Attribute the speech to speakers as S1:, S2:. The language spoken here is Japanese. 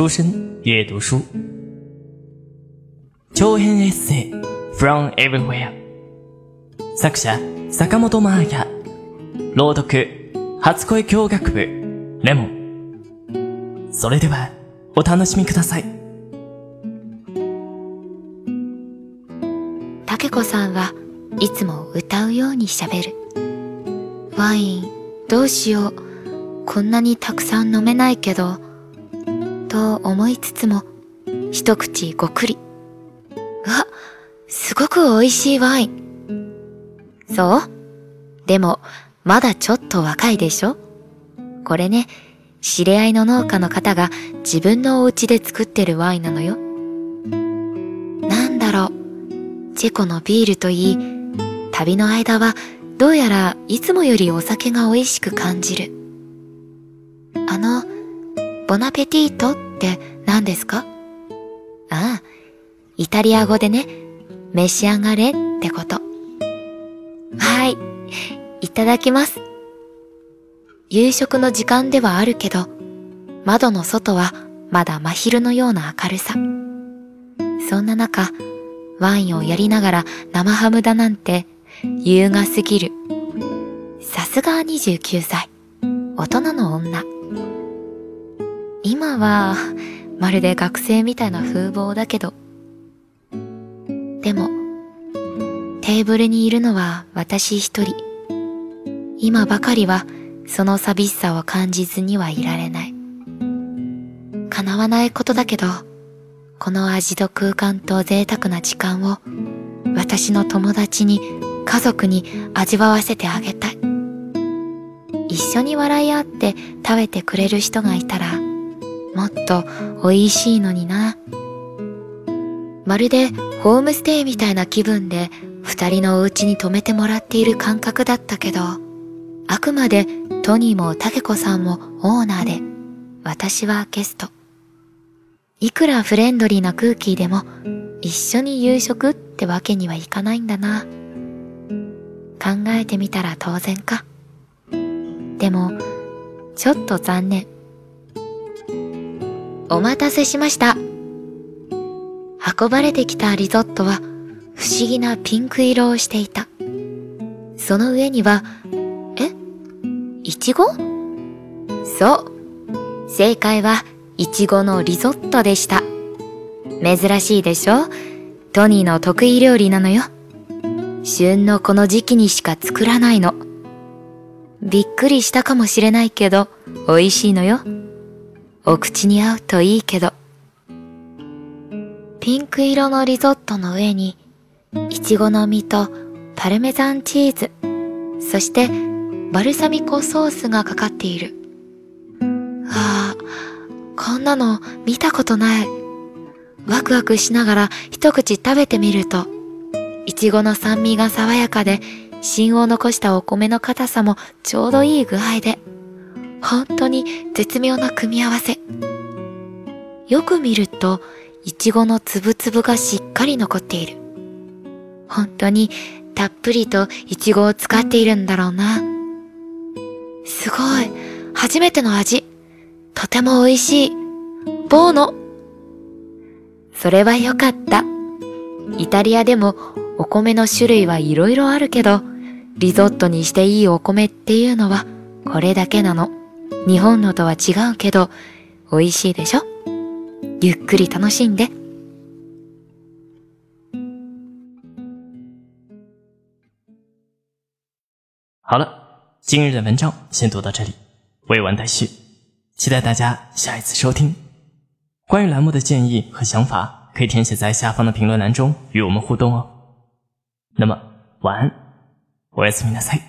S1: 书生阅读书，長編エッセイ。From Everywhere 作者坂本真綾朗読初恋教学部。レモン。それではお楽しみください。
S2: たけこさんはいつも歌うようにしゃべる。ワインどうしよう。こんなにたくさん飲めないけどと思いつつも一口ごくり。うわすごく美味しいワイン。そう？でもまだちょっと若いでしょ？これね知り合いの農家の方が自分のお家で作ってるワインなのよ。なんだろう。チェコのビールといい旅の間はどうやらいつもよりお酒が美味しく感じる。あのボナペティートって何ですか？ああ、イタリア語でね、召し上がれってこと。はい、いただきます。夕食の時間ではあるけど、窓の外はまだ真昼のような明るさ。そんな中、ワインをやりながら生ハムだなんて優雅すぎる。さすが29歳。大人の女。今はまるで学生みたいな風貌だけど。でも、テーブルにいるのは私一人。今ばかりはその寂しさを感じずにはいられない。叶わないことだけど、この味と空間と贅沢な時間を私の友達に家族に味わわせてあげたい。一緒に笑い合って食べてくれる人がいたらもっと美味しいのにな。まるでホームステイみたいな気分で二人のお家に泊めてもらっている感覚だったけど、あくまでトニーもタケコさんもオーナーで、私はゲスト。いくらフレンドリーな空気でも一緒に夕食ってわけにはいかないんだな。考えてみたら当然か。でも、ちょっと残念。お待たせしました。運ばれてきたリゾットは不思議なピンク色をしていた。その上には、え？いちごそう。正解は、いちごのリゾットでした。珍しいでしょ？トニーの得意料理なのよ。旬のこの時期にしか作らないの。びっくりしたかもしれないけど、美味しいのよ。お口に合うといいけど。ピンク色のリゾットの上に、いちごの実とパルメザンチーズ、そしてバルサミコソースがかかっている。ああ、こんなの見たことない。ワクワクしながら一口食べてみると、いちごの酸味が爽やかで、芯を残したお米の硬さもちょうどいい具合で、本当に絶妙な組み合わせ。よく見ると、いちごのつぶつぶがしっかり残っている。本当にたっぷりといちごを使っているんだろうな。すごい。初めての味。とても美味しい。ボーノ。それはよかった。イタリアでもお米の種類はいろいろあるけど、リゾットにしていいお米っていうのはこれだけなの。日本のとは違うけど、美味しいでしょゆっくり楽しんで。
S1: 好了，今日的文章先读到这里，未完待续，期待大家下一次收听。关于栏目的建议和想法，可以填写在下方的评论栏中与我们互动哦。那么，晚安，おやすみなさい。